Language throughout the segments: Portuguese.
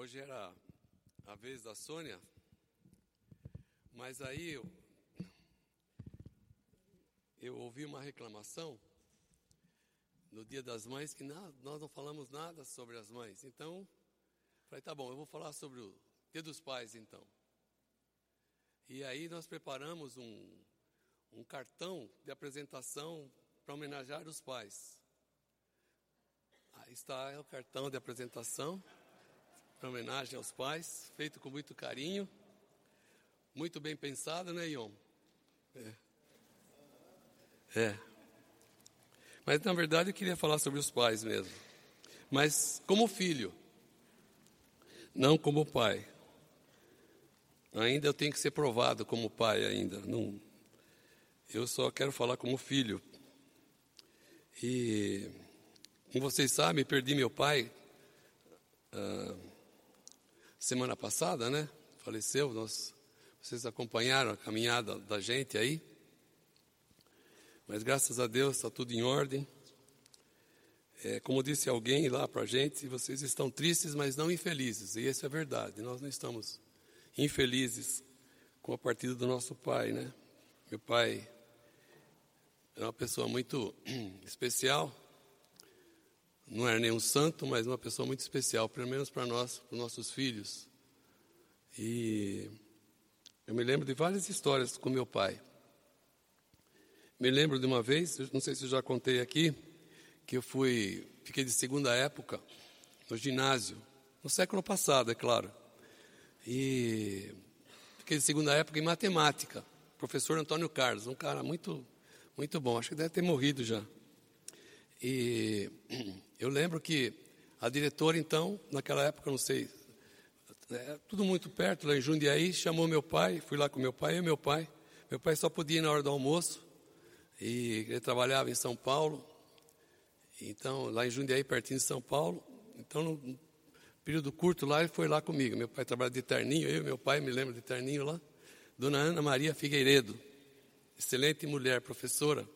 Hoje era a vez da Sônia, mas aí eu, eu ouvi uma reclamação no Dia das Mães que nós não falamos nada sobre as mães. Então, falei, tá bom, eu vou falar sobre o Dia dos Pais então. E aí nós preparamos um, um cartão de apresentação para homenagear os pais. Aí está o cartão de apresentação para homenagem aos pais, feito com muito carinho, muito bem pensado, né, Ion? É. é. Mas na verdade eu queria falar sobre os pais mesmo. Mas como filho, não como pai. Ainda eu tenho que ser provado como pai ainda. Não, eu só quero falar como filho. E, como vocês sabem, perdi meu pai ah, semana passada, né? Faleceu. Nós, vocês acompanharam a caminhada da gente aí. Mas graças a Deus está tudo em ordem. É, como disse alguém lá para a gente, vocês estão tristes, mas não infelizes. E isso é verdade. Nós não estamos infelizes com a partida do nosso pai, né? Meu pai é uma pessoa muito especial. Não era nenhum santo, mas uma pessoa muito especial, pelo menos para nós, para os nossos filhos. E eu me lembro de várias histórias com meu pai. Me lembro de uma vez, não sei se eu já contei aqui, que eu fui, fiquei de segunda época no ginásio, no século passado, é claro. E fiquei de segunda época em matemática. Professor Antônio Carlos, um cara muito, muito bom. Acho que deve ter morrido já. E eu lembro que a diretora, então, naquela época, não sei, é, tudo muito perto, lá em Jundiaí, chamou meu pai, fui lá com meu pai e meu pai. Meu pai só podia ir na hora do almoço, e ele trabalhava em São Paulo, então, lá em Jundiaí, pertinho de São Paulo. Então, no, período curto lá, ele foi lá comigo. Meu pai trabalha de terninho, eu e meu pai, me lembro de terninho lá. Dona Ana Maria Figueiredo, excelente mulher, professora.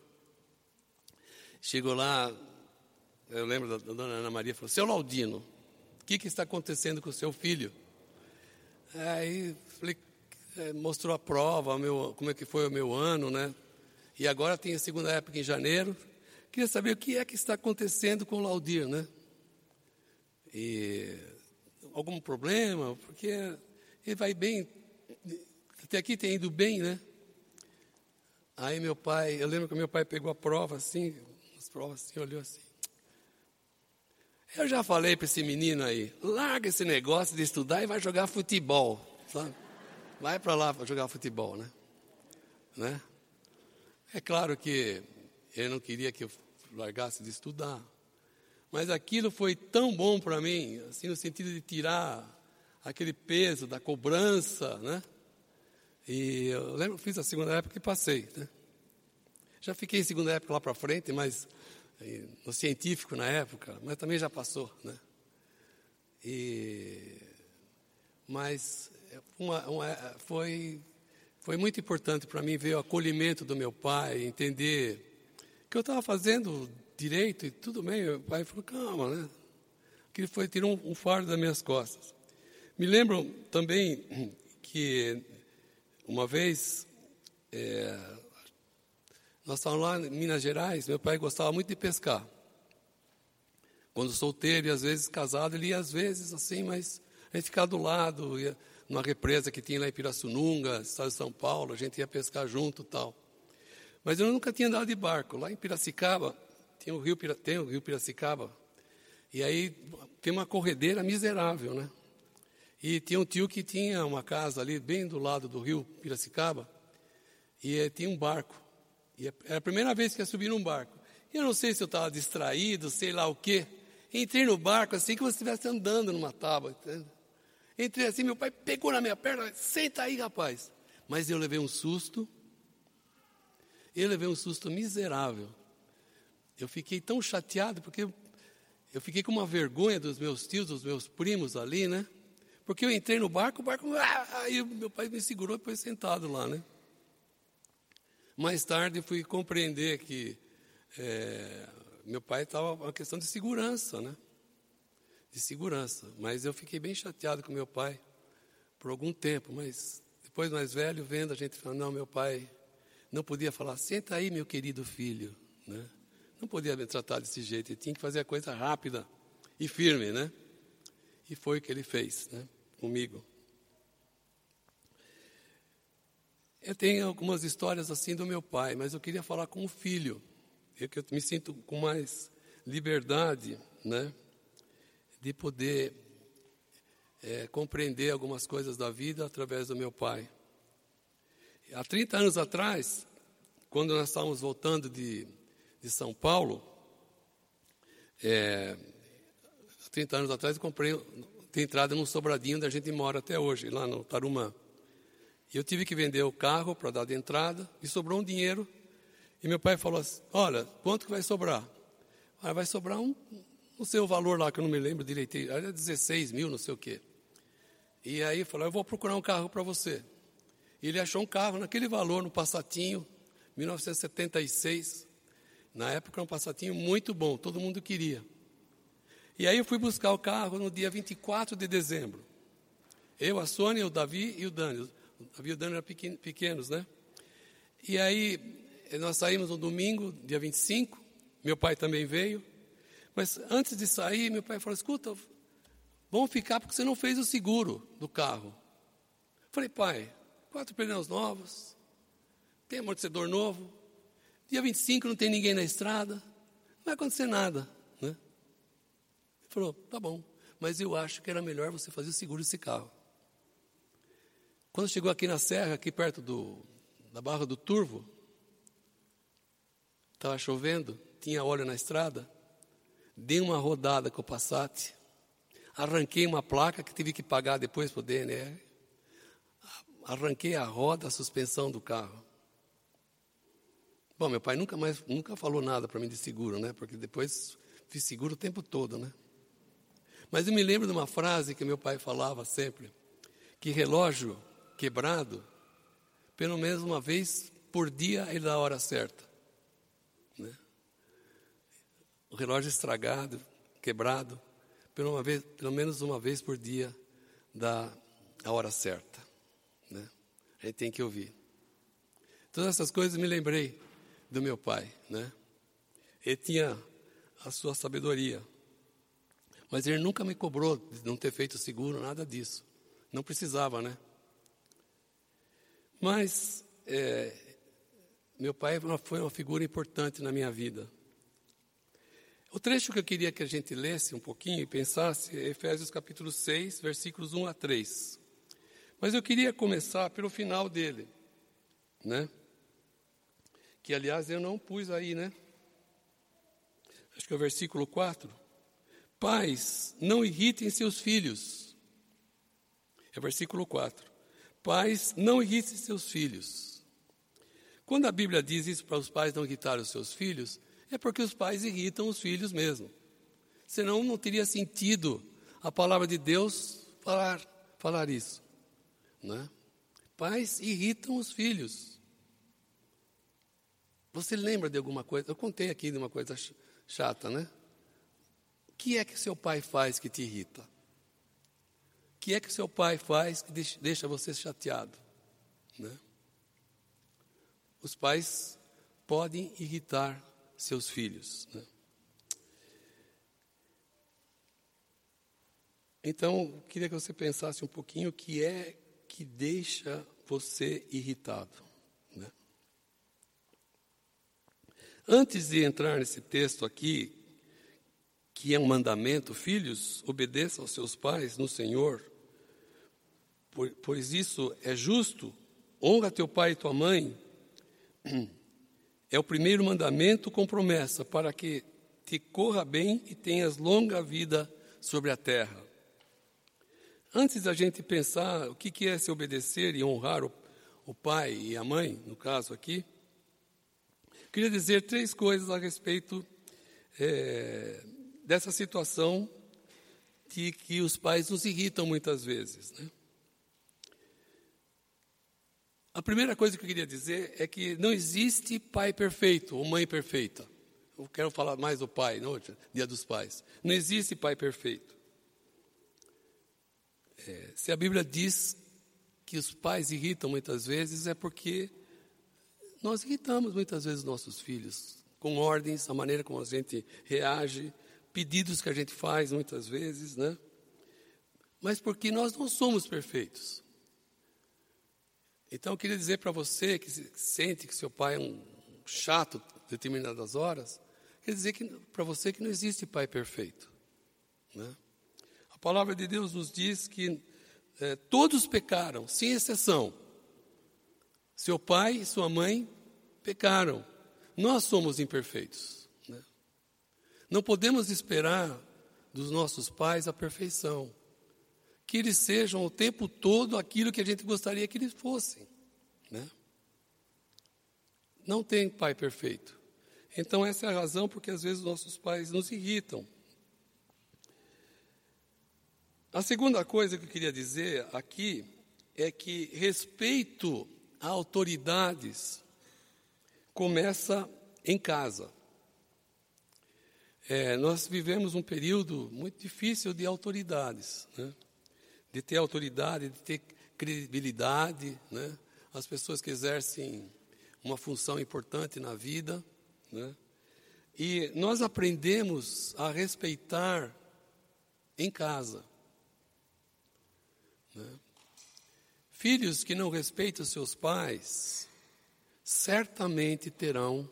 Chegou lá, eu lembro da, dona Ana Maria, falou, seu Laudino, o que, que está acontecendo com o seu filho? Aí falei, é, mostrou a prova, meu, como é que foi o meu ano, né? E agora tem a segunda época em janeiro. Queria saber o que é que está acontecendo com o Laudir, né? E algum problema, porque ele vai bem, até aqui tem ido bem, né? Aí meu pai, eu lembro que meu pai pegou a prova assim, as provas assim, olhou assim. Eu já falei para esse menino aí, larga esse negócio de estudar e vai jogar futebol, sabe? Vai para lá para jogar futebol, né? né? É claro que ele não queria que eu largasse de estudar. Mas aquilo foi tão bom para mim, assim, no sentido de tirar aquele peso da cobrança, né? E eu lembro, fiz a segunda época e passei, né? Já fiquei em segunda época lá para frente, mas no científico na época, mas também já passou, né? E, mas uma, uma, foi, foi muito importante para mim ver o acolhimento do meu pai, entender que eu estava fazendo direito e tudo bem. Meu pai falou, calma, né? Que ele foi, tirou um, um fardo das minhas costas. Me lembro também que uma vez, é, nós estávamos lá em Minas Gerais, meu pai gostava muito de pescar. Quando solteiro e às vezes casado, ele ia às vezes assim, mas a gente ficava do lado, ia numa represa que tinha lá em Pirassununga, estado de São Paulo, a gente ia pescar junto tal. Mas eu nunca tinha andado de barco. Lá em Piracicaba, tem o rio, tem o rio Piracicaba. E aí tem uma corredeira miserável, né? E tinha um tio que tinha uma casa ali bem do lado do rio Piracicaba. E eh, tinha um barco. E era a primeira vez que ia subir num barco. Eu não sei se eu estava distraído, sei lá o quê. Entrei no barco assim que você estivesse andando numa tábua. Entende? Entrei assim, meu pai pegou na minha perna, senta aí, rapaz. Mas eu levei um susto. Eu levei um susto miserável. Eu fiquei tão chateado porque eu fiquei com uma vergonha dos meus tios, dos meus primos ali, né? Porque eu entrei no barco, o barco, ah, aí meu pai me segurou e foi sentado lá, né? Mais tarde fui compreender que é, meu pai estava uma questão de segurança, né? de segurança. Mas eu fiquei bem chateado com meu pai por algum tempo, mas depois mais velho, vendo a gente falando, não, meu pai não podia falar, senta aí, meu querido filho, né? Não podia me tratar desse jeito, ele tinha que fazer a coisa rápida e firme, né? E foi o que ele fez, né? Comigo. Eu tenho algumas histórias assim do meu pai, mas eu queria falar com o filho. Eu que eu me sinto com mais liberdade, né? De poder é, compreender algumas coisas da vida através do meu pai. Há 30 anos atrás, quando nós estávamos voltando de, de São Paulo, é, há 30 anos atrás eu comprei de entrada num sobradinho onde a gente mora até hoje, lá no Tarumã. Eu tive que vender o carro para dar de entrada e sobrou um dinheiro. E meu pai falou assim: Olha, quanto que vai sobrar? Ah, vai sobrar um, não sei o valor lá, que eu não me lembro direitinho, era 16 mil, não sei o quê. E aí falou: Eu vou procurar um carro para você. E ele achou um carro naquele valor, no Passatinho, 1976. Na época, um Passatinho muito bom, todo mundo queria. E aí eu fui buscar o carro no dia 24 de dezembro. Eu, a Sônia, o Davi e o Dani. E o Dani eram pequenos, né? E aí nós saímos no domingo, dia 25. Meu pai também veio. Mas antes de sair, meu pai falou: escuta, vamos ficar porque você não fez o seguro do carro. falei, pai, quatro pneus novos, tem amortecedor novo, dia 25 não tem ninguém na estrada, não vai acontecer nada. Falou, tá bom, mas eu acho que era melhor você fazer o seguro desse carro. Quando chegou aqui na serra, aqui perto do, da Barra do Turvo, estava chovendo, tinha óleo na estrada, dei uma rodada com o Passat, arranquei uma placa que tive que pagar depois para o DNR, arranquei a roda, a suspensão do carro. Bom, meu pai nunca mais, nunca falou nada para mim de seguro, né? Porque depois fiz seguro o tempo todo, né? Mas eu me lembro de uma frase que meu pai falava sempre: que relógio quebrado, pelo menos uma vez por dia, ele dá a hora certa. Né? O relógio estragado, quebrado, pelo, uma vez, pelo menos uma vez por dia, dá a hora certa. Né? A gente tem que ouvir. Todas essas coisas me lembrei do meu pai. Né? Ele tinha a sua sabedoria. Mas ele nunca me cobrou de não ter feito seguro, nada disso. Não precisava, né? Mas é, meu pai foi uma figura importante na minha vida. O trecho que eu queria que a gente lesse um pouquinho e pensasse é Efésios capítulo 6, versículos 1 a 3. Mas eu queria começar pelo final dele, né? Que aliás eu não pus aí, né? Acho que é o versículo 4. Pais, não irritem seus filhos. É versículo 4. Pais, não irritem seus filhos. Quando a Bíblia diz isso para os pais não irritarem os seus filhos, é porque os pais irritam os filhos mesmo. Senão não teria sentido a palavra de Deus falar, falar isso. Né? Pais irritam os filhos. Você lembra de alguma coisa? Eu contei aqui de uma coisa chata, né? O que é que seu pai faz que te irrita? Que é que seu pai faz que deixa você chateado? Né? Os pais podem irritar seus filhos. Né? Então, eu queria que você pensasse um pouquinho o que é que deixa você irritado. Né? Antes de entrar nesse texto aqui, que é um mandamento, filhos, obedeçam aos seus pais no Senhor, pois isso é justo, honra teu pai e tua mãe, é o primeiro mandamento com promessa, para que te corra bem e tenhas longa vida sobre a terra. Antes da gente pensar o que é se obedecer e honrar o, pai e a mãe, no caso aqui, queria dizer três coisas a respeito é, dessa situação de que os pais nos irritam muitas vezes. Né? A primeira coisa que eu queria dizer é que não existe pai perfeito ou mãe perfeita. Eu quero falar mais do pai, no dia dos pais. Não existe pai perfeito. É, se a Bíblia diz que os pais irritam muitas vezes, é porque nós irritamos muitas vezes nossos filhos com ordens, a maneira como a gente reage, pedidos que a gente faz muitas vezes, né? Mas porque nós não somos perfeitos. Então eu queria dizer para você que sente que seu pai é um chato determinadas horas, quer dizer que para você que não existe pai perfeito, né? A palavra de Deus nos diz que é, todos pecaram, sem exceção. Seu pai e sua mãe pecaram. Nós somos imperfeitos. Né? Não podemos esperar dos nossos pais a perfeição. Que eles sejam o tempo todo aquilo que a gente gostaria que eles fossem. Né? Não tem pai perfeito. Então, essa é a razão porque às vezes nossos pais nos irritam. A segunda coisa que eu queria dizer aqui é que respeito a autoridades começa em casa. É, nós vivemos um período muito difícil de autoridades, né? De ter autoridade, de ter credibilidade, né? as pessoas que exercem uma função importante na vida. Né? E nós aprendemos a respeitar em casa. Né? Filhos que não respeitam seus pais, certamente terão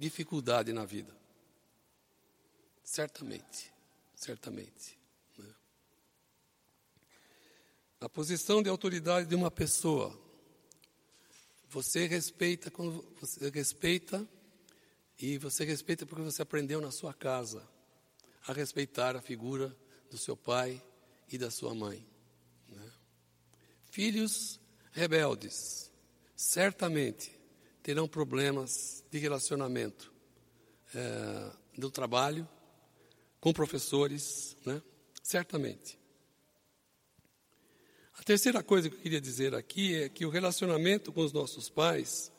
dificuldade na vida. Certamente, certamente. Né? A posição de autoridade de uma pessoa, você respeita quando você respeita e você respeita porque você aprendeu na sua casa a respeitar a figura do seu pai e da sua mãe. Filhos rebeldes certamente terão problemas de relacionamento é, do trabalho, com professores, né? certamente. Terceira coisa que eu queria dizer aqui é que o relacionamento com os nossos pais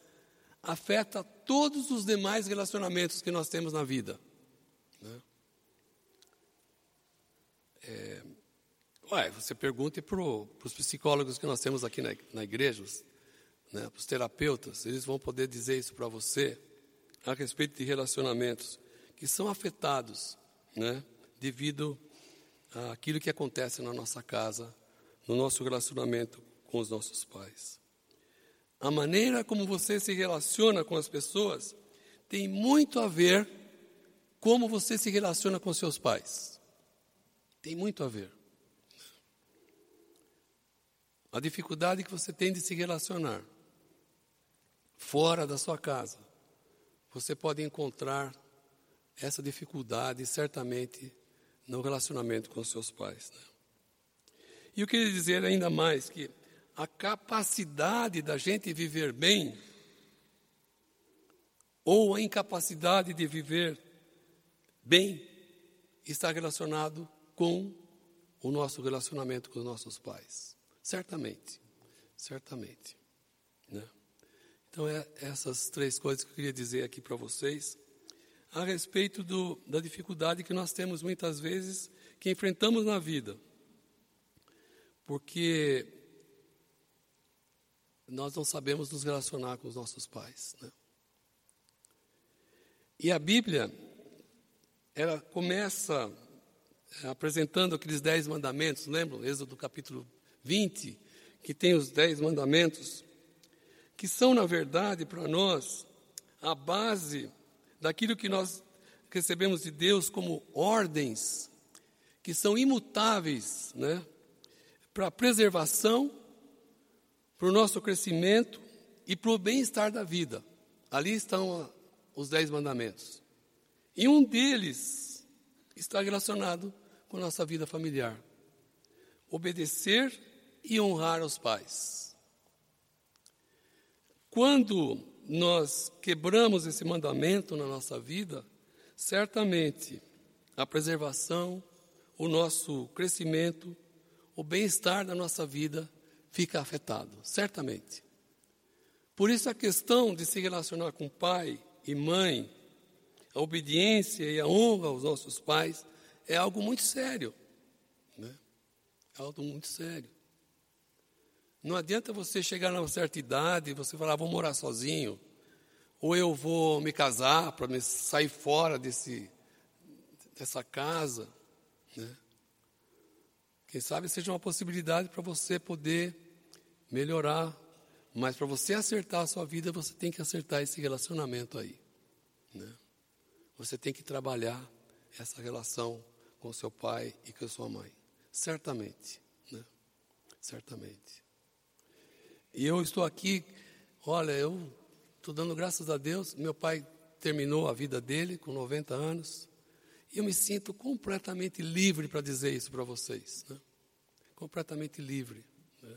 afeta todos os demais relacionamentos que nós temos na vida. Né? É, Ué, você pergunte para os psicólogos que nós temos aqui na, na igreja, né, para os terapeutas, eles vão poder dizer isso para você a respeito de relacionamentos que são afetados né, devido àquilo que acontece na nossa casa, no nosso relacionamento com os nossos pais. A maneira como você se relaciona com as pessoas tem muito a ver como você se relaciona com seus pais. Tem muito a ver. A dificuldade que você tem de se relacionar fora da sua casa, você pode encontrar essa dificuldade certamente no relacionamento com seus pais. Né? E eu queria dizer ainda mais que a capacidade da gente viver bem ou a incapacidade de viver bem está relacionado com o nosso relacionamento com os nossos pais. Certamente, certamente. Né? Então, é essas três coisas que eu queria dizer aqui para vocês a respeito do, da dificuldade que nós temos muitas vezes, que enfrentamos na vida. Porque nós não sabemos nos relacionar com os nossos pais. Né? E a Bíblia, ela começa é, apresentando aqueles dez mandamentos, lembram? Êxodo capítulo 20, que tem os dez mandamentos, que são, na verdade, para nós, a base daquilo que nós recebemos de Deus como ordens, que são imutáveis, né? Para a preservação, para o nosso crescimento e para o bem-estar da vida. Ali estão os dez mandamentos. E um deles está relacionado com a nossa vida familiar. Obedecer e honrar os pais. Quando nós quebramos esse mandamento na nossa vida, certamente a preservação, o nosso crescimento, o bem-estar da nossa vida fica afetado, certamente. Por isso a questão de se relacionar com pai e mãe, a obediência e a honra aos nossos pais é algo muito sério algo muito sério. Não adianta você chegar numa certa idade e você falar, ah, vou morar sozinho, ou eu vou me casar para sair fora desse, dessa casa. Né? Quem sabe seja uma possibilidade para você poder melhorar. Mas para você acertar a sua vida, você tem que acertar esse relacionamento aí. Né? Você tem que trabalhar essa relação com seu pai e com sua mãe. Certamente. Né? Certamente. E eu estou aqui, olha, eu estou dando graças a Deus. Meu pai terminou a vida dele com 90 anos. Eu me sinto completamente livre para dizer isso para vocês. Né? Completamente livre. Né?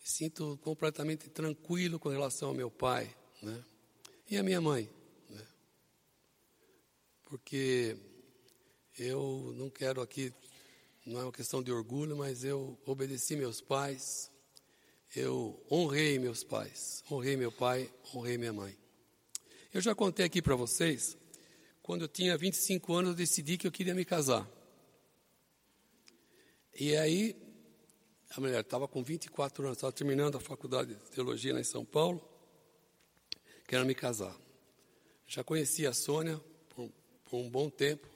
Me sinto completamente tranquilo com relação ao meu pai. Né? E a minha mãe. Né? Porque eu não quero aqui, não é uma questão de orgulho, mas eu obedeci meus pais. Eu honrei meus pais. Honrei meu pai, honrei minha mãe. Eu já contei aqui para vocês quando eu tinha 25 anos, eu decidi que eu queria me casar. E aí, a mulher estava com 24 anos, estava terminando a faculdade de teologia lá em São Paulo, quero me casar. Já conhecia a Sônia por, por um bom tempo.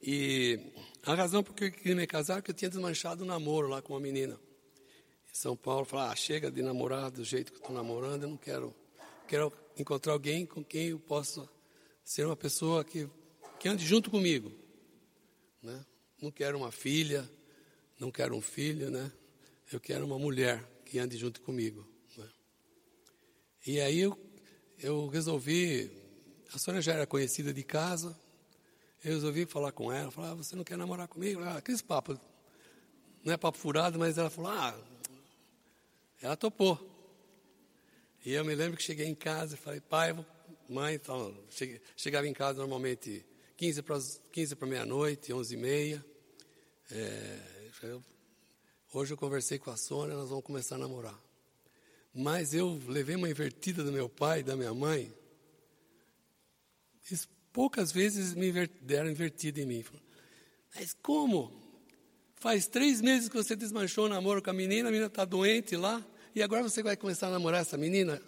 E a razão por que eu queria me casar é que eu tinha desmanchado o namoro lá com uma menina. Em São Paulo, falei, ah, chega de namorar do jeito que estou namorando, eu não quero. Quero encontrar alguém com quem eu possa ser uma pessoa que, que ande junto comigo. Né? Não quero uma filha, não quero um filho, né? Eu quero uma mulher que ande junto comigo. Né? E aí eu, eu resolvi, a Sônia já era conhecida de casa, eu resolvi falar com ela, falar, ah, você não quer namorar comigo? Ah, aqueles papos, não é papo furado, mas ela falou, ah, ela topou. E eu me lembro que cheguei em casa e falei, pai, vou mãe, então, chegava em casa normalmente 15 para 15 para meia-noite, 11 e meia. É, hoje eu conversei com a Sônia, nós vamos começar a namorar. Mas eu levei uma invertida do meu pai e da minha mãe. Poucas vezes me deram invertida em mim. Mas como? Faz três meses que você desmanchou o namoro com a menina, a menina está doente lá, e agora você vai começar a namorar essa menina?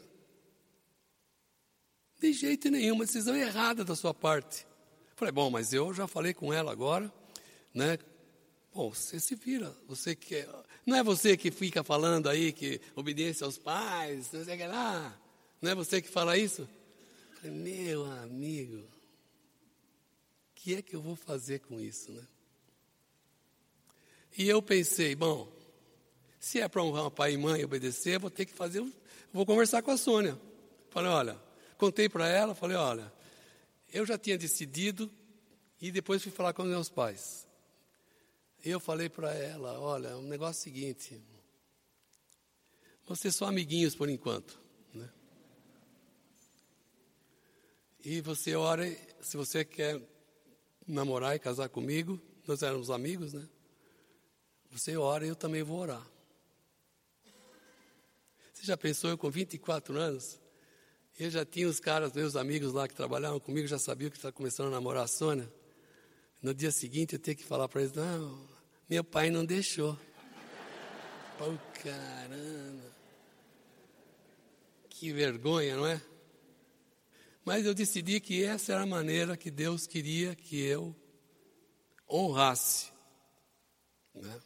De jeito nenhum, uma decisão errada da sua parte. Falei, bom, mas eu já falei com ela agora, né? Bom, você se vira, você que não é você que fica falando aí que obediência aos pais, não sei o que lá, não é você que fala isso? Falei, meu amigo, o que é que eu vou fazer com isso, né? E eu pensei, bom, se é para honrar pai e mãe obedecer, vou ter que fazer, vou conversar com a Sônia. Falei, olha, Contei para ela, falei, olha, eu já tinha decidido e depois fui falar com meus pais. Eu falei para ela, olha, o um negócio é o seguinte, vocês são amiguinhos por enquanto, né? E você ora, se você quer namorar e casar comigo, nós éramos amigos, né? Você ora e eu também vou orar. Você já pensou, eu com 24 anos, eu já tinha os caras, meus amigos lá que trabalhavam comigo, já sabiam que estava começando a namorar a Sônia. No dia seguinte eu tinha que falar para eles, não, meu pai não deixou. Pô, caramba. Que vergonha, não é? Mas eu decidi que essa era a maneira que Deus queria que eu honrasse. Né?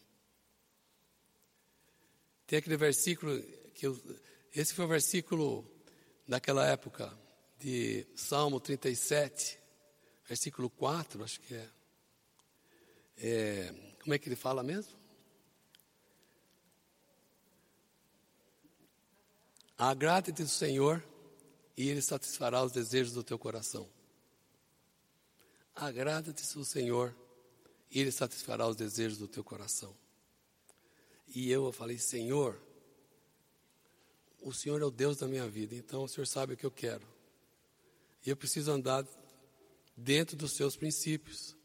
Tem aquele versículo que eu, esse foi o versículo daquela época, de Salmo 37, versículo 4, acho que é. é como é que ele fala mesmo? Agrada-te do Senhor e Ele satisfará os desejos do teu coração. Agrada-te do Senhor e Ele satisfará os desejos do teu coração. E eu falei, Senhor, o Senhor é o Deus da minha vida, então o Senhor sabe o que eu quero. E eu preciso andar dentro dos seus princípios.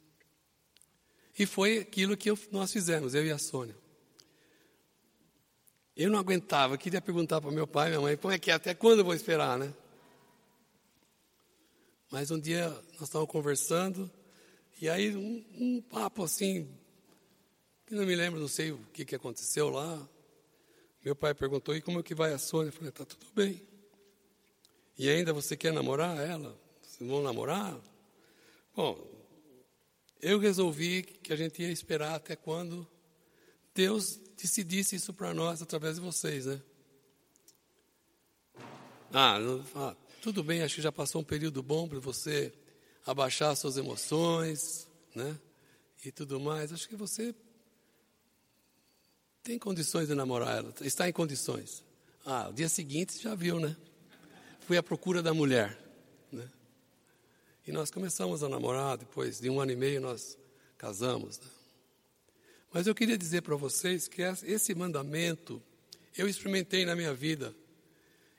E foi aquilo que eu, nós fizemos, eu e a Sônia. Eu não aguentava, queria perguntar para meu pai e minha mãe, como é que é, até quando eu vou esperar, né? Mas um dia nós estávamos conversando, e aí um, um papo assim, que não me lembro, não sei o que, que aconteceu lá. Meu pai perguntou, e como é que vai a Sônia? Eu falei, está tudo bem. E ainda você quer namorar ela? Vocês vão namorar? Bom, eu resolvi que a gente ia esperar até quando Deus decidisse isso para nós através de vocês, né? Ah, ah, tudo bem, acho que já passou um período bom para você abaixar suas emoções, né? E tudo mais. Acho que você tem condições de namorar ela, está em condições. Ah, o dia seguinte já viu, né? Fui à procura da mulher, né? E nós começamos a namorar, depois de um ano e meio nós casamos. Né? Mas eu queria dizer para vocês que esse mandamento eu experimentei na minha vida.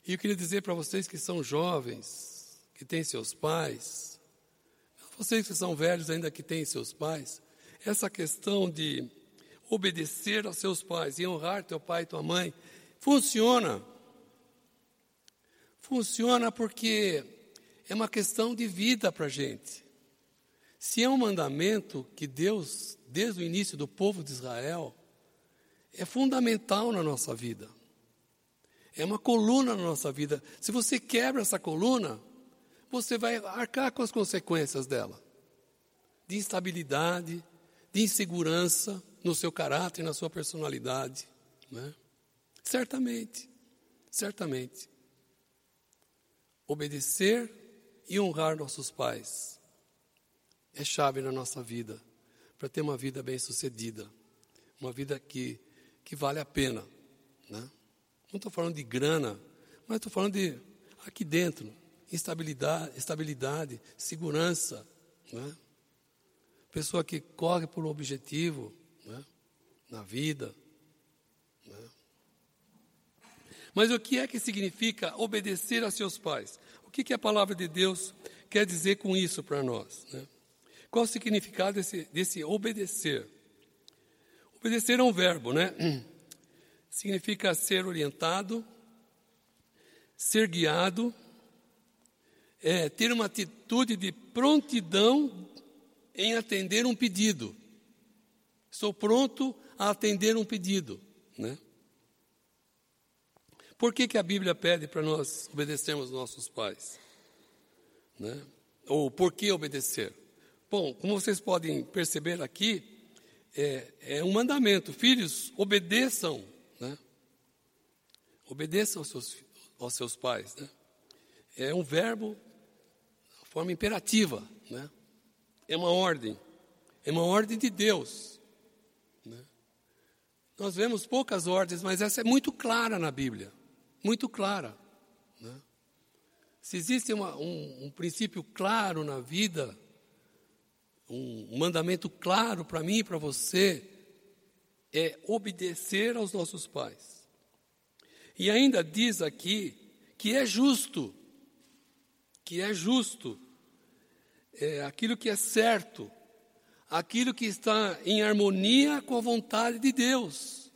E eu queria dizer para vocês que são jovens, que têm seus pais, vocês que são velhos ainda que têm seus pais, essa questão de obedecer aos seus pais e honrar teu pai e tua mãe, funciona. Funciona porque é uma questão de vida para a gente. Se é um mandamento que Deus, desde o início do povo de Israel, é fundamental na nossa vida. É uma coluna na nossa vida. Se você quebra essa coluna, você vai arcar com as consequências dela de instabilidade, de insegurança, no seu caráter, na sua personalidade. Né? Certamente, certamente. Obedecer e honrar nossos pais é chave na nossa vida para ter uma vida bem-sucedida, uma vida que, que vale a pena. Né? Não estou falando de grana, mas estou falando de aqui dentro, estabilidade, estabilidade segurança. Né? Pessoa que corre por um objetivo, né, na vida. Né. Mas o que é que significa obedecer a seus pais? O que, que a palavra de Deus quer dizer com isso para nós? Né? Qual o significado desse, desse obedecer? Obedecer é um verbo, né? Significa ser orientado, ser guiado, é, ter uma atitude de prontidão em atender um pedido. Estou pronto a atender um pedido. Né? Por que, que a Bíblia pede para nós obedecermos nossos pais? Né? Ou por que obedecer? Bom, como vocês podem perceber aqui, é, é um mandamento: filhos, obedeçam, né? obedeçam aos seus, aos seus pais. Né? É um verbo, forma imperativa, né? é uma ordem, é uma ordem de Deus. Nós vemos poucas ordens, mas essa é muito clara na Bíblia muito clara. Né? Se existe uma, um, um, princípio claro na vida, um, um mandamento claro para mim e para você, é obedecer aos nossos pais. E ainda diz aqui que é justo, que é justo, é aquilo que é certo, aquilo que está em harmonia com a vontade de Deus.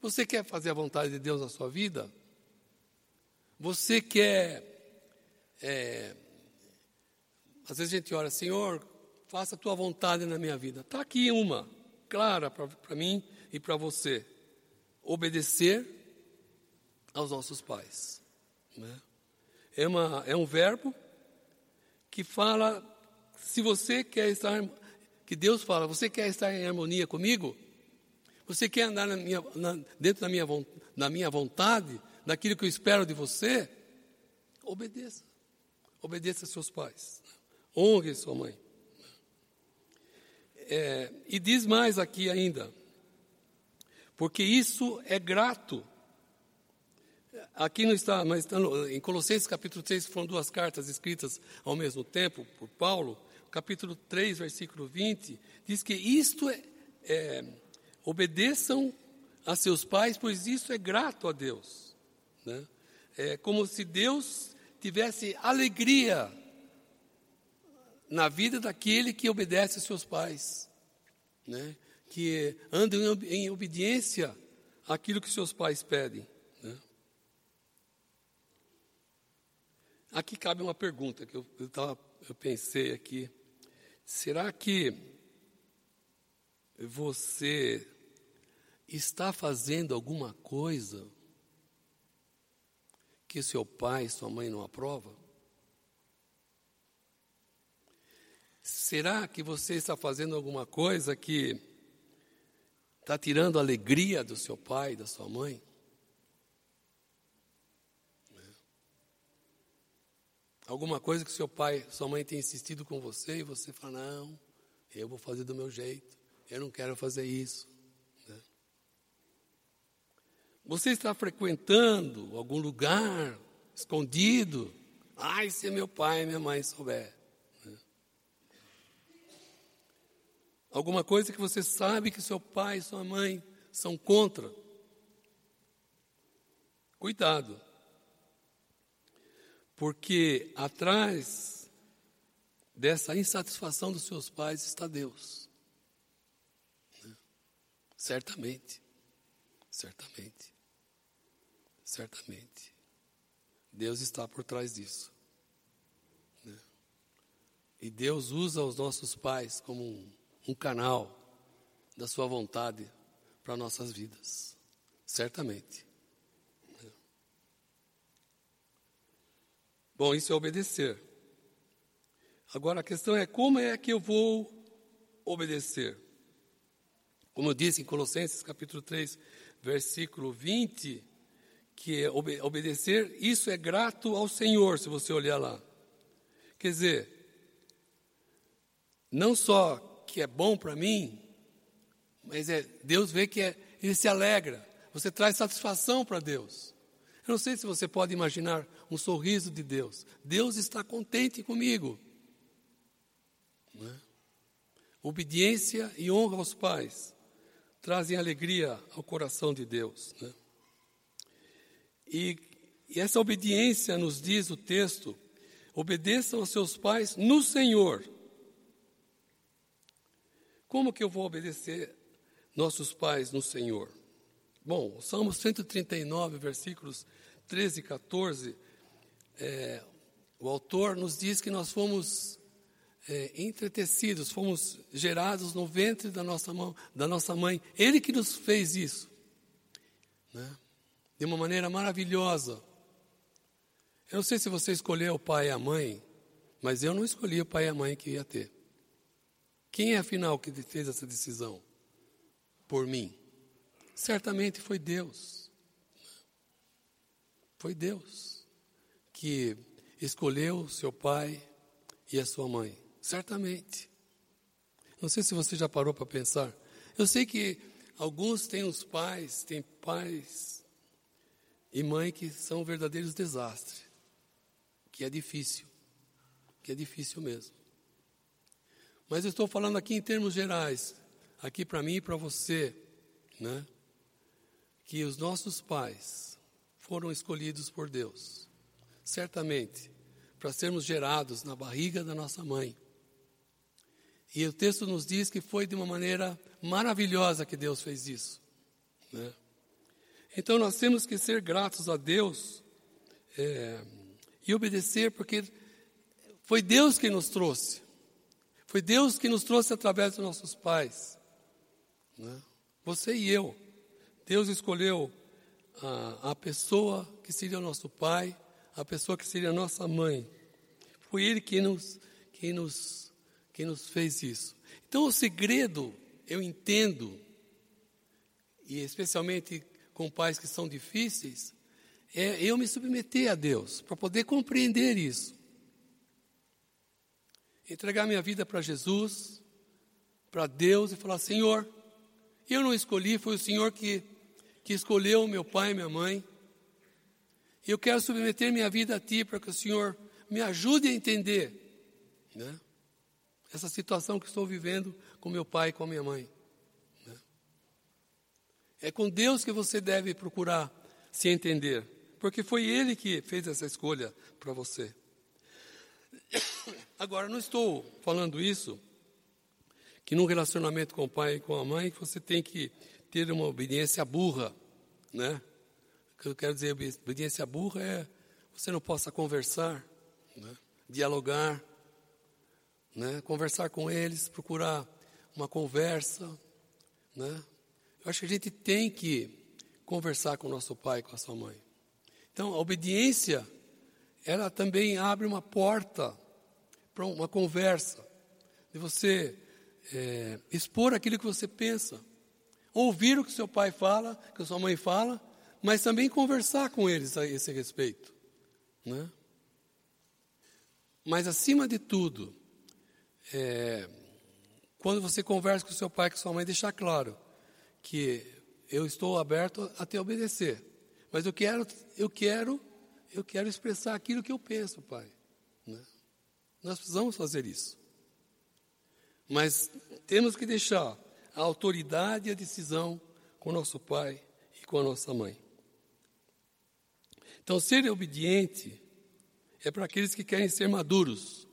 Você quer fazer a vontade de Deus na sua vida? Você quer. É, às vezes a gente ora, Senhor, faça a tua vontade na minha vida. Está aqui uma, clara para mim e para você. Obedecer aos nossos pais. Né? É, uma, é um verbo que fala se você quer estar, que Deus fala, você quer estar em harmonia comigo? Você quer andar na minha, na, dentro da minha, minha vontade, daquilo que eu espero de você? Obedeça. Obedeça a seus pais. Honre sua mãe. É, e diz mais aqui ainda, porque isso é grato. Aqui não está, mas está no, em Colossenses capítulo 3, foram duas cartas escritas ao mesmo tempo por Paulo capítulo 3, versículo 20, diz que isto é, é obedeçam a seus pais, pois isso é grato a Deus. Né? É como se Deus tivesse alegria na vida daquele que obedece a seus pais, né? que anda em obediência àquilo que seus pais pedem. Né? Aqui cabe uma pergunta que eu, eu, tava, eu pensei aqui. Será que você está fazendo alguma coisa que seu pai e sua mãe não aprovam? Será que você está fazendo alguma coisa que está tirando a alegria do seu pai da sua mãe? Alguma coisa que seu pai, sua mãe tem insistido com você e você fala: não, eu vou fazer do meu jeito, eu não quero fazer isso. Né? Você está frequentando algum lugar escondido? Ai, se meu pai e minha mãe souber. Né? Alguma coisa que você sabe que seu pai e sua mãe são contra. Cuidado porque atrás dessa insatisfação dos seus pais está Deus. Certamente, certamente, certamente. Deus está por trás disso. Né? E Deus usa os nossos pais como um, um canal da sua vontade para nossas vidas. Certamente. Bom, isso é obedecer. Agora a questão é como é que eu vou obedecer? Como eu disse em Colossenses capítulo 3, versículo 20, que é obede obedecer, isso é grato ao Senhor, se você olhar lá. Quer dizer, não só que é bom para mim, mas é Deus vê que é, ele se alegra. Você traz satisfação para Deus. Eu não sei se você pode imaginar um sorriso de Deus. Deus está contente comigo. É? Obediência e honra aos pais trazem alegria ao coração de Deus. Né? E, e essa obediência, nos diz o texto, obedeçam aos seus pais no Senhor. Como que eu vou obedecer nossos pais no Senhor? Bom, Salmo 139, versículos 13 e 14, é, o autor nos diz que nós fomos é, entretecidos, fomos gerados no ventre da nossa, mão, da nossa mãe. Ele que nos fez isso, né? de uma maneira maravilhosa. Eu não sei se você escolheu o pai e a mãe, mas eu não escolhi o pai e a mãe que ia ter. Quem é afinal que fez essa decisão? Por mim. Certamente foi Deus. Foi Deus que escolheu seu pai e a sua mãe. Certamente. Não sei se você já parou para pensar. Eu sei que alguns têm os pais, têm pais e mãe que são verdadeiros desastres. Que é difícil. Que é difícil mesmo. Mas eu estou falando aqui em termos gerais. Aqui para mim e para você. Né? Que os nossos pais foram escolhidos por Deus, certamente, para sermos gerados na barriga da nossa mãe. E o texto nos diz que foi de uma maneira maravilhosa que Deus fez isso. Né? Então nós temos que ser gratos a Deus é, e obedecer, porque foi Deus quem nos trouxe. Foi Deus que nos trouxe através dos nossos pais. Né? Você e eu. Deus escolheu a, a pessoa que seria o nosso pai, a pessoa que seria a nossa mãe. Foi Ele que nos, que nos, que nos fez isso. Então, o segredo, eu entendo, e especialmente com pais que são difíceis, é eu me submeter a Deus, para poder compreender isso. Entregar minha vida para Jesus, para Deus e falar: Senhor, eu não escolhi, foi o Senhor que que escolheu meu pai e minha mãe. E eu quero submeter minha vida a Ti para que o Senhor me ajude a entender né, essa situação que estou vivendo com meu pai e com minha mãe. Né. É com Deus que você deve procurar se entender, porque foi Ele que fez essa escolha para você. Agora, não estou falando isso que num relacionamento com o pai e com a mãe você tem que ter uma obediência burra, né? O que eu quero dizer, obediência burra é você não possa conversar, né? dialogar, né? conversar com eles, procurar uma conversa, Né? Eu acho que a gente tem que conversar com o nosso pai, com a sua mãe. Então, a obediência, ela também abre uma porta para uma conversa, de você é, expor aquilo que você pensa, ouvir o que seu pai fala, que a sua mãe fala, mas também conversar com eles a esse respeito. Né? Mas, acima de tudo, é, quando você conversa com seu pai, com sua mãe, deixar claro que eu estou aberto a te obedecer. Mas eu quero, eu quero, eu quero expressar aquilo que eu penso, pai. Né? Nós precisamos fazer isso. Mas temos que deixar a autoridade e a decisão com nosso pai e com a nossa mãe. Então, ser obediente é para aqueles que querem ser maduros,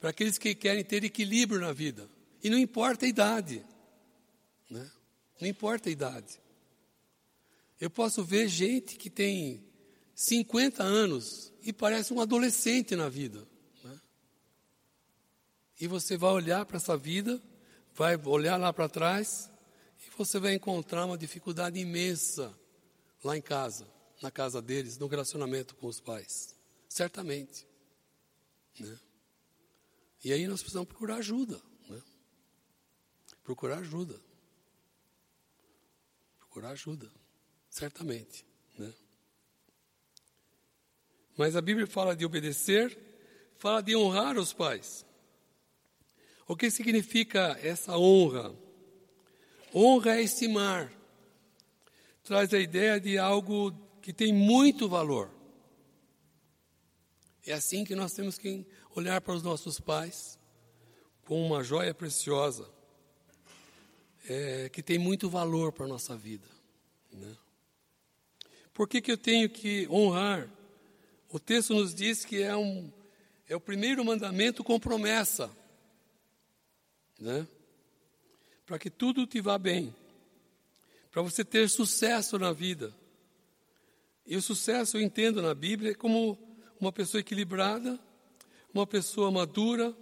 para aqueles que querem ter equilíbrio na vida. E não importa a idade, né? não importa a idade. Eu posso ver gente que tem 50 anos e parece um adolescente na vida. Né? E você vai olhar para essa vida, vai olhar lá para trás e você vai encontrar uma dificuldade imensa lá em casa, na casa deles, no relacionamento com os pais. Certamente. Né? E aí nós precisamos procurar ajuda. Né? Procurar ajuda. Procurar ajuda certamente. Né? Mas a Bíblia fala de obedecer, fala de honrar os pais. O que significa essa honra? Honra é estimar, traz a ideia de algo que tem muito valor. É assim que nós temos que olhar para os nossos pais como uma joia preciosa, é, que tem muito valor para a nossa vida. Né? Por que, que eu tenho que honrar? O texto nos diz que é, um, é o primeiro mandamento com promessa. Né? Para que tudo te vá bem. Para você ter sucesso na vida. E o sucesso eu entendo na Bíblia como uma pessoa equilibrada, uma pessoa madura,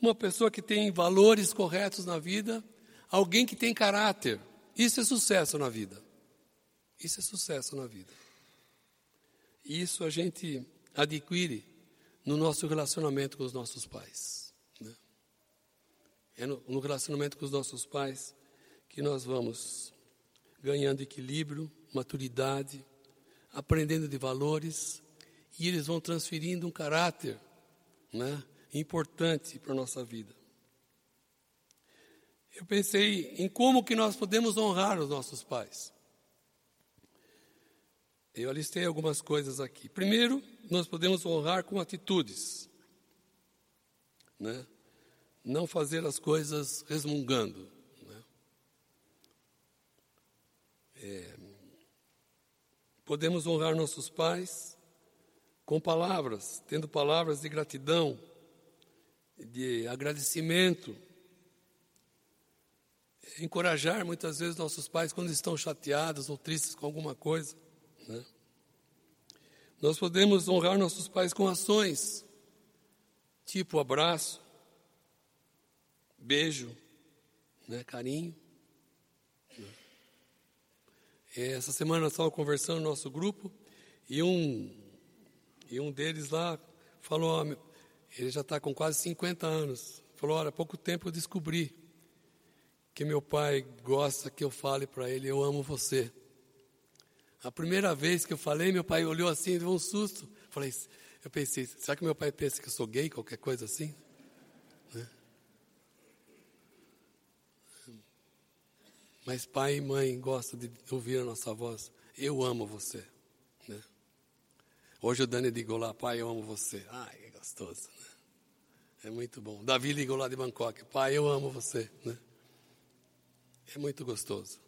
uma pessoa que tem valores corretos na vida, alguém que tem caráter. Isso é sucesso na vida. Isso é sucesso na vida. E isso a gente adquire no nosso relacionamento com os nossos pais. É no, no relacionamento com os nossos pais que nós vamos ganhando equilíbrio, maturidade, aprendendo de valores e eles vão transferindo um caráter né, importante para a nossa vida. Eu pensei em como que nós podemos honrar os nossos pais. Eu alistei algumas coisas aqui. Primeiro, nós podemos honrar com atitudes. Né? Não fazer as coisas resmungando. Né? É, podemos honrar nossos pais com palavras, tendo palavras de gratidão, de agradecimento. Encorajar muitas vezes nossos pais quando estão chateados ou tristes com alguma coisa. Né? Nós podemos honrar nossos pais com ações, tipo abraço, beijo, né, carinho. Essa semana nós estávamos conversando no nosso grupo e um, e um deles lá falou, ele já está com quase 50 anos, falou, olha, há pouco tempo eu descobri que meu pai gosta que eu fale para ele, eu amo você. A primeira vez que eu falei, meu pai olhou assim, deu um susto. Falei, eu pensei, será que meu pai pensa que eu sou gay, qualquer coisa assim? Mas pai e mãe gostam de ouvir a nossa voz. Eu amo você. Né? Hoje o Dani ligou lá, pai, eu amo você. Ai, que gostoso. Né? É muito bom. Davi ligou lá de Bangkok, pai, eu amo você. Né? É muito gostoso.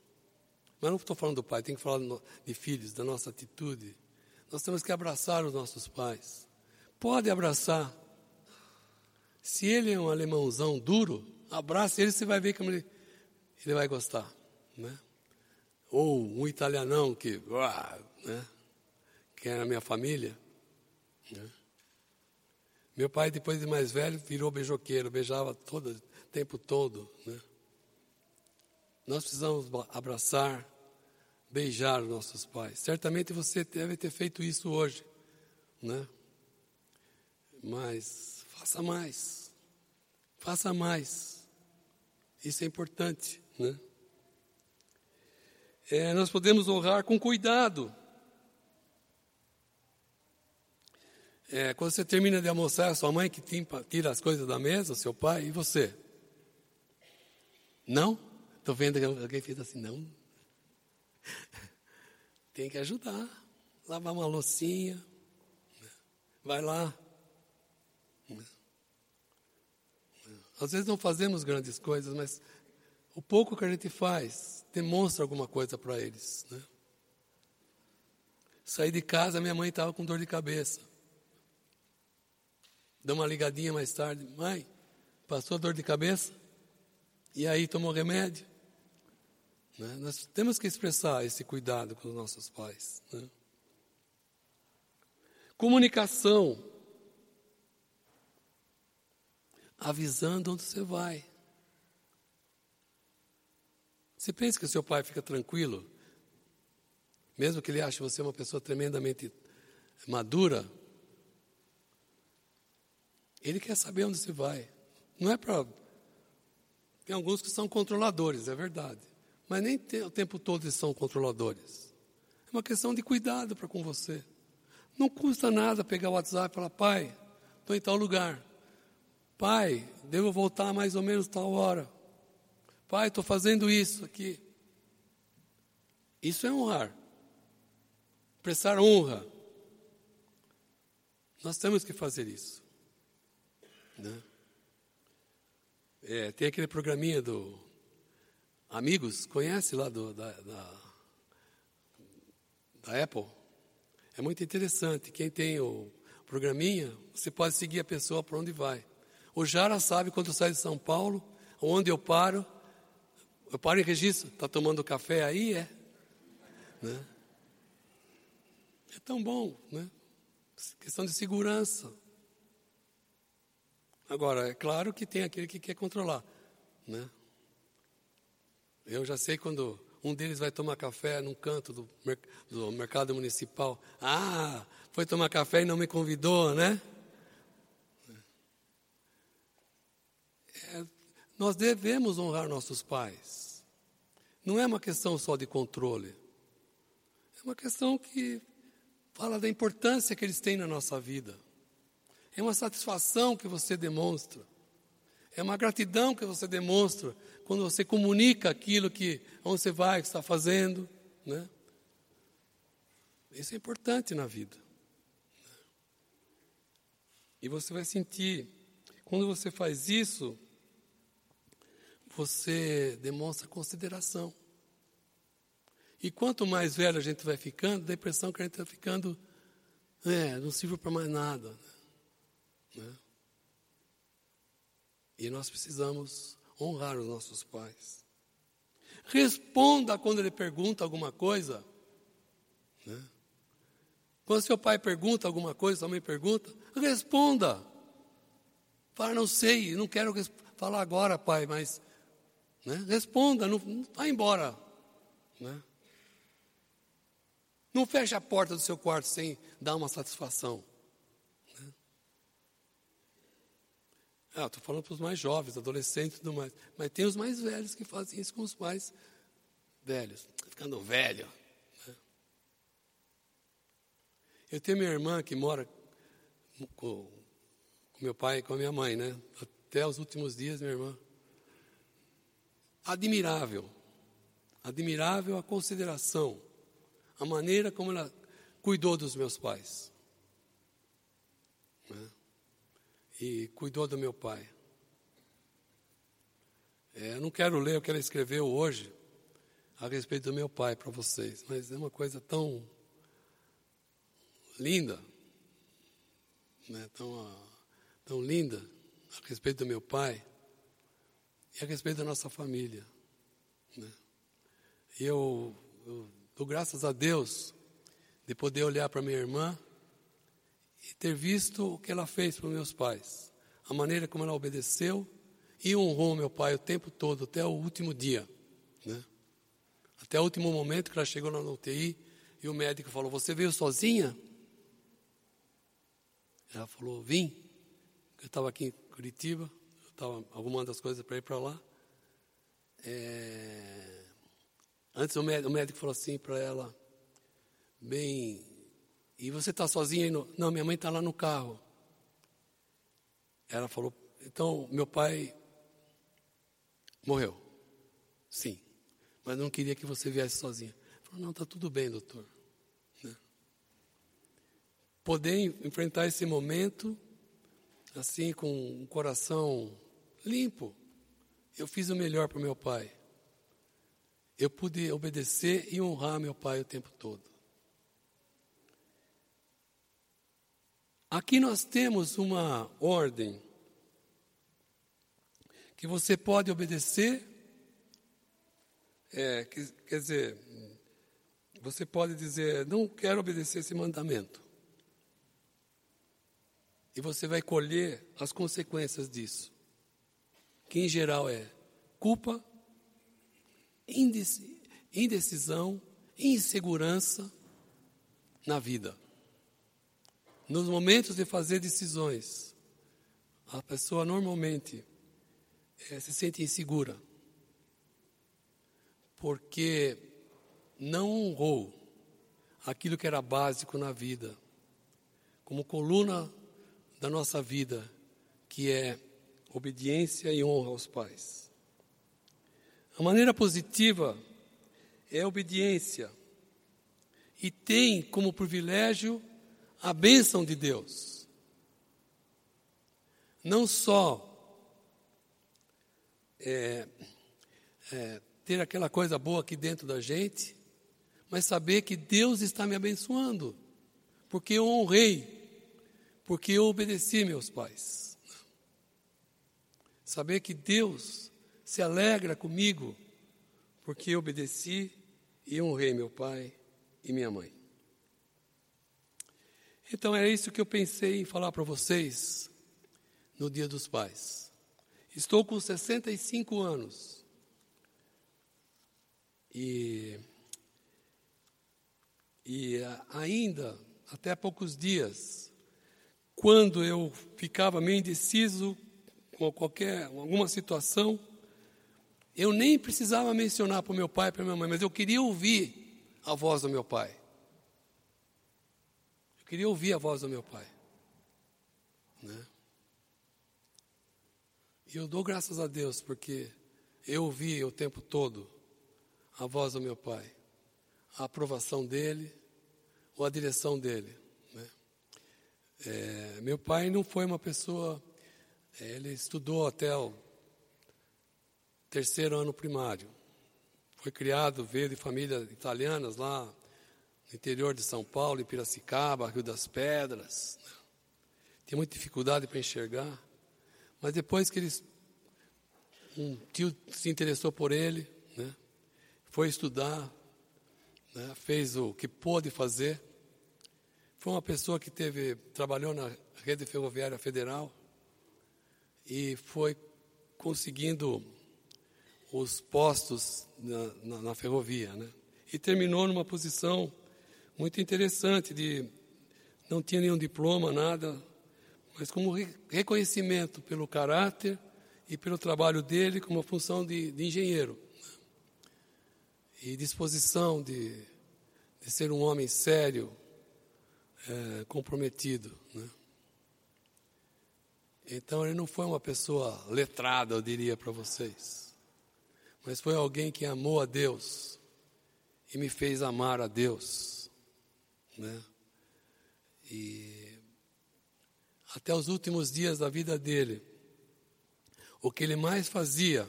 Mas não estou falando do pai, tenho que falar de filhos, da nossa atitude. Nós temos que abraçar os nossos pais. Pode abraçar. Se ele é um alemãozão duro, abraça ele, você vai ver como ele, ele vai gostar. Né? Ou um italianão que, né? que era minha família. Né? Meu pai, depois de mais velho, virou beijoqueiro, beijava todo, o tempo todo. Né? nós precisamos abraçar, beijar os nossos pais. Certamente você deve ter feito isso hoje, né? Mas faça mais. Faça mais. Isso é importante, né? É, nós podemos honrar com cuidado. É, quando você termina de almoçar, sua mãe que tira as coisas da mesa, seu pai, e você? Não? Estou vendo que alguém fez assim, não. Tem que ajudar. Lavar uma loucinha. Vai lá. Às vezes não fazemos grandes coisas, mas o pouco que a gente faz demonstra alguma coisa para eles. Né? Saí de casa, minha mãe estava com dor de cabeça. Deu uma ligadinha mais tarde. Mãe, passou dor de cabeça? E aí tomou remédio? Né? Nós temos que expressar esse cuidado com os nossos pais. Né? Comunicação. Avisando onde você vai. Você pensa que o seu pai fica tranquilo, mesmo que ele ache você uma pessoa tremendamente madura, ele quer saber onde você vai. Não é para. Tem alguns que são controladores, é verdade. Mas nem o tempo todo eles são controladores. É uma questão de cuidado para com você. Não custa nada pegar o WhatsApp e falar, pai, estou em tal lugar. Pai, devo voltar mais ou menos tal hora. Pai, estou fazendo isso aqui. Isso é honrar. Prestar honra. Nós temos que fazer isso. Né? É, tem aquele programinha do Amigos, conhece lá do, da, da, da Apple? É muito interessante. Quem tem o programinha, você pode seguir a pessoa para onde vai. O Jara sabe quando eu saio de São Paulo, onde eu paro. Eu paro em registro. Está tomando café aí? É. Né? É tão bom, né? Questão de segurança. Agora, é claro que tem aquele que quer controlar, né? Eu já sei quando um deles vai tomar café num canto do, do mercado municipal. Ah, foi tomar café e não me convidou, né? É, nós devemos honrar nossos pais. Não é uma questão só de controle. É uma questão que fala da importância que eles têm na nossa vida. É uma satisfação que você demonstra. É uma gratidão que você demonstra quando você comunica aquilo que onde você vai, que está fazendo, né? Isso é importante na vida. E você vai sentir, quando você faz isso, você demonstra consideração. E quanto mais velho a gente vai ficando, dá a impressão que a gente está ficando, é, não sirve para mais nada. Né? Né? E nós precisamos honrar os nossos pais. Responda quando ele pergunta alguma coisa. Né? Quando seu pai pergunta alguma coisa, sua mãe pergunta, responda. Fala, não sei, não quero falar agora, pai, mas né? responda, não, não vá embora. Né? Não feche a porta do seu quarto sem dar uma satisfação. Ah, estou falando para os mais jovens, adolescentes e tudo mais. Mas tem os mais velhos que fazem isso com os mais velhos. Tá ficando velho. Né? Eu tenho minha irmã que mora com, com meu pai e com a minha mãe, né? Até os últimos dias, minha irmã. Admirável. Admirável a consideração, a maneira como ela cuidou dos meus pais. Né? e cuidou do meu pai. É, eu não quero ler o que ela escreveu hoje a respeito do meu pai para vocês, mas é uma coisa tão linda, né, tão, tão linda a respeito do meu pai e a respeito da nossa família. Né. Eu, eu dou graças a Deus de poder olhar para minha irmã e ter visto o que ela fez para meus pais, a maneira como ela obedeceu e honrou meu pai o tempo todo, até o último dia. Né? Até o último momento que ela chegou na UTI e o médico falou: Você veio sozinha? Ela falou: Vim. Eu estava aqui em Curitiba, eu estava arrumando as coisas para ir para lá. É... Antes o médico, o médico falou assim para ela: Bem, e você está sozinha? No... Não, minha mãe está lá no carro. Ela falou: Então, meu pai morreu. Sim, mas não queria que você viesse sozinha. Falou, não, está tudo bem, doutor. Né? Poder enfrentar esse momento assim, com um coração limpo. Eu fiz o melhor para meu pai. Eu pude obedecer e honrar meu pai o tempo todo. Aqui nós temos uma ordem que você pode obedecer é, que, quer dizer, você pode dizer, não quero obedecer esse mandamento. E você vai colher as consequências disso. Que em geral é culpa, indecisão, insegurança na vida. Nos momentos de fazer decisões, a pessoa normalmente é, se sente insegura porque não honrou aquilo que era básico na vida, como coluna da nossa vida, que é obediência e honra aos pais. A maneira positiva é a obediência e tem como privilégio a bênção de Deus. Não só é, é, ter aquela coisa boa aqui dentro da gente, mas saber que Deus está me abençoando, porque eu honrei, porque eu obedeci meus pais. Saber que Deus se alegra comigo, porque eu obedeci e honrei meu pai e minha mãe. Então é isso que eu pensei em falar para vocês no Dia dos Pais. Estou com 65 anos. E, e ainda, até poucos dias, quando eu ficava meio indeciso com qualquer, alguma situação, eu nem precisava mencionar para o meu pai para minha mãe, mas eu queria ouvir a voz do meu pai. Eu queria ouvir a voz do meu pai. Né? E eu dou graças a Deus, porque eu ouvi o tempo todo a voz do meu pai, a aprovação dele ou a direção dele. Né? É, meu pai não foi uma pessoa, ele estudou até o terceiro ano primário. Foi criado, veio de famílias italianas lá no interior de São Paulo, em Piracicaba, Rio das Pedras. Né? Tinha muita dificuldade para enxergar. Mas depois que ele, um tio se interessou por ele, né? foi estudar, né, fez o que pôde fazer. Foi uma pessoa que teve, trabalhou na rede ferroviária federal e foi conseguindo os postos na, na, na ferrovia, né? E terminou numa posição muito interessante de não tinha nenhum diploma, nada, mas como reconhecimento pelo caráter e pelo trabalho dele como função de, de engenheiro e disposição de, de ser um homem sério, é, comprometido. Né? Então ele não foi uma pessoa letrada, eu diria para vocês, mas foi alguém que amou a Deus e me fez amar a Deus. Né? E até os últimos dias da vida dele, o que ele mais fazia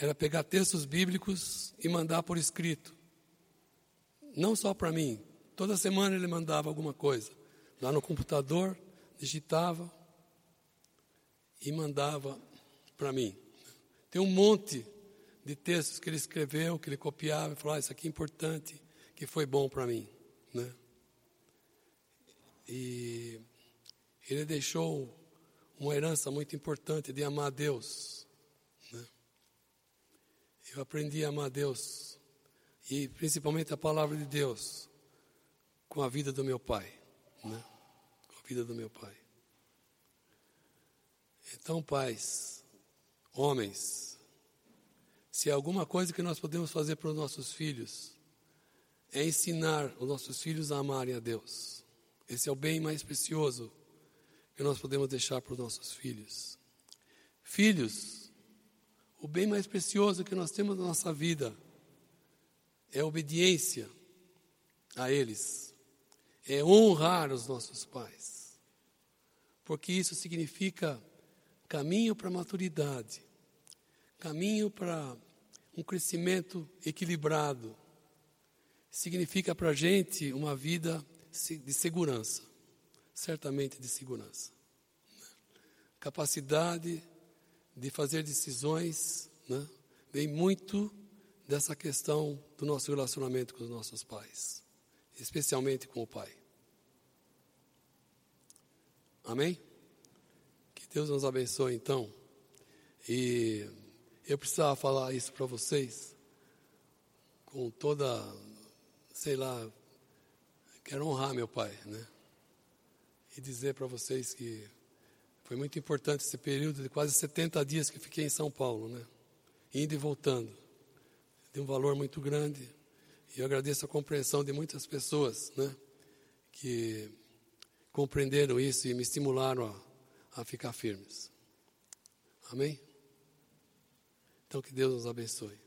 era pegar textos bíblicos e mandar por escrito. Não só para mim, toda semana ele mandava alguma coisa. Lá no computador, digitava e mandava para mim. Tem um monte de textos que ele escreveu, que ele copiava e falava: ah, Isso aqui é importante, que foi bom para mim. Né? E ele deixou uma herança muito importante de amar a Deus eu aprendi a amar Deus e principalmente a palavra de Deus com a vida do meu pai, né? Com a vida do meu pai. Então, pais, homens, se há alguma coisa que nós podemos fazer para os nossos filhos, é ensinar os nossos filhos a amarem a Deus. Esse é o bem mais precioso que nós podemos deixar para os nossos filhos. Filhos, o bem mais precioso que nós temos na nossa vida é a obediência a eles, é honrar os nossos pais, porque isso significa caminho para a maturidade, caminho para um crescimento equilibrado, significa para a gente uma vida de segurança, certamente de segurança. Capacidade de fazer decisões, né? vem muito dessa questão do nosso relacionamento com os nossos pais, especialmente com o pai. Amém? Que Deus nos abençoe então. E eu precisava falar isso para vocês com toda, sei lá, quero honrar meu pai, né? E dizer para vocês que foi muito importante esse período de quase 70 dias que fiquei em São Paulo, né? Indo e voltando. De um valor muito grande. E eu agradeço a compreensão de muitas pessoas, né? Que compreenderam isso e me estimularam a, a ficar firmes. Amém? Então que Deus nos abençoe.